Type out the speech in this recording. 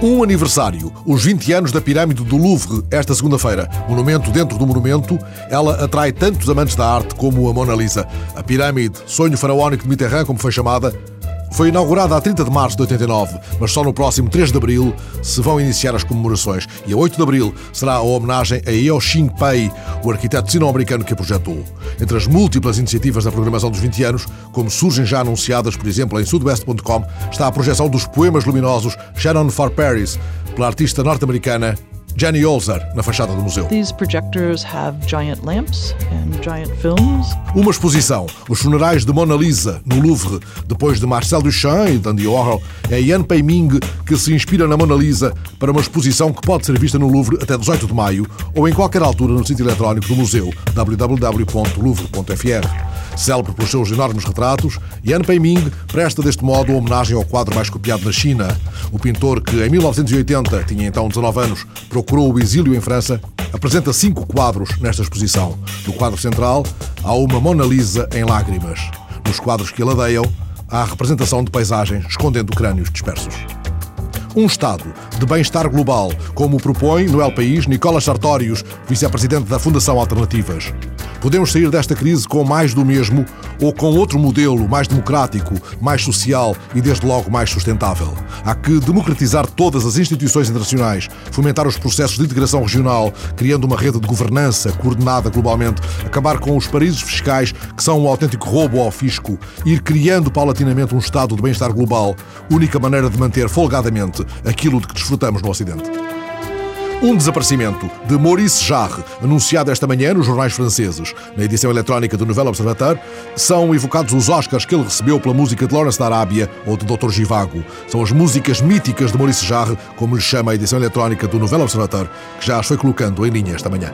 Um aniversário, os 20 anos da Pirâmide do Louvre, esta segunda-feira. Monumento dentro do monumento, ela atrai tantos amantes da arte como a Mona Lisa. A Pirâmide, sonho faraónico de Mitterrand, como foi chamada, foi inaugurada a 30 de março de 89, mas só no próximo 3 de abril se vão iniciar as comemorações. E a 8 de abril será a homenagem a Xing Pei, o arquiteto sino-americano que a projetou. Entre as múltiplas iniciativas da programação dos 20 anos, como surgem já anunciadas, por exemplo, em sudwest.com, está a projeção dos poemas luminosos Shannon for Paris, pela artista norte-americana Jenny Olzer, na fachada do museu. These projectors have giant lamps and giant films. Uma exposição, Os Funerais de Mona Lisa, no Louvre, depois de Marcel Duchamp e Andy Warhol, é Yan Ming que se inspira na Mona Lisa para uma exposição que pode ser vista no Louvre até 18 de maio ou em qualquer altura no sítio eletrónico do museu www.louvre.fr. Célebre pelos seus enormes retratos, Yan Peiming presta deste modo homenagem ao quadro mais copiado na China. O pintor, que em 1980 tinha então 19 anos, procurou o exílio em França, apresenta cinco quadros nesta exposição. No quadro central, há uma Mona Lisa em lágrimas. Nos quadros que aladeiam, há a representação de paisagens escondendo crânios dispersos. Um Estado de bem-estar global, como propõe no El País Nicolas Sartorius, vice-presidente da Fundação Alternativas. Podemos sair desta crise com mais do mesmo ou com outro modelo mais democrático, mais social e, desde logo, mais sustentável. Há que democratizar todas as instituições internacionais, fomentar os processos de integração regional, criando uma rede de governança coordenada globalmente, acabar com os paraísos fiscais que são um autêntico roubo ao fisco, ir criando paulatinamente um estado de bem-estar global, única maneira de manter folgadamente aquilo de que desfrutamos no Ocidente. Um desaparecimento de Maurice Jarre, anunciado esta manhã nos jornais franceses. Na edição eletrónica do Nouvel Observateur, são evocados os Oscars que ele recebeu pela música de Lawrence da Arábia ou de Dr. Givago. São as músicas míticas de Maurice Jarre, como lhe chama a edição eletrónica do Nouvel Observateur, que já as foi colocando em linha esta manhã.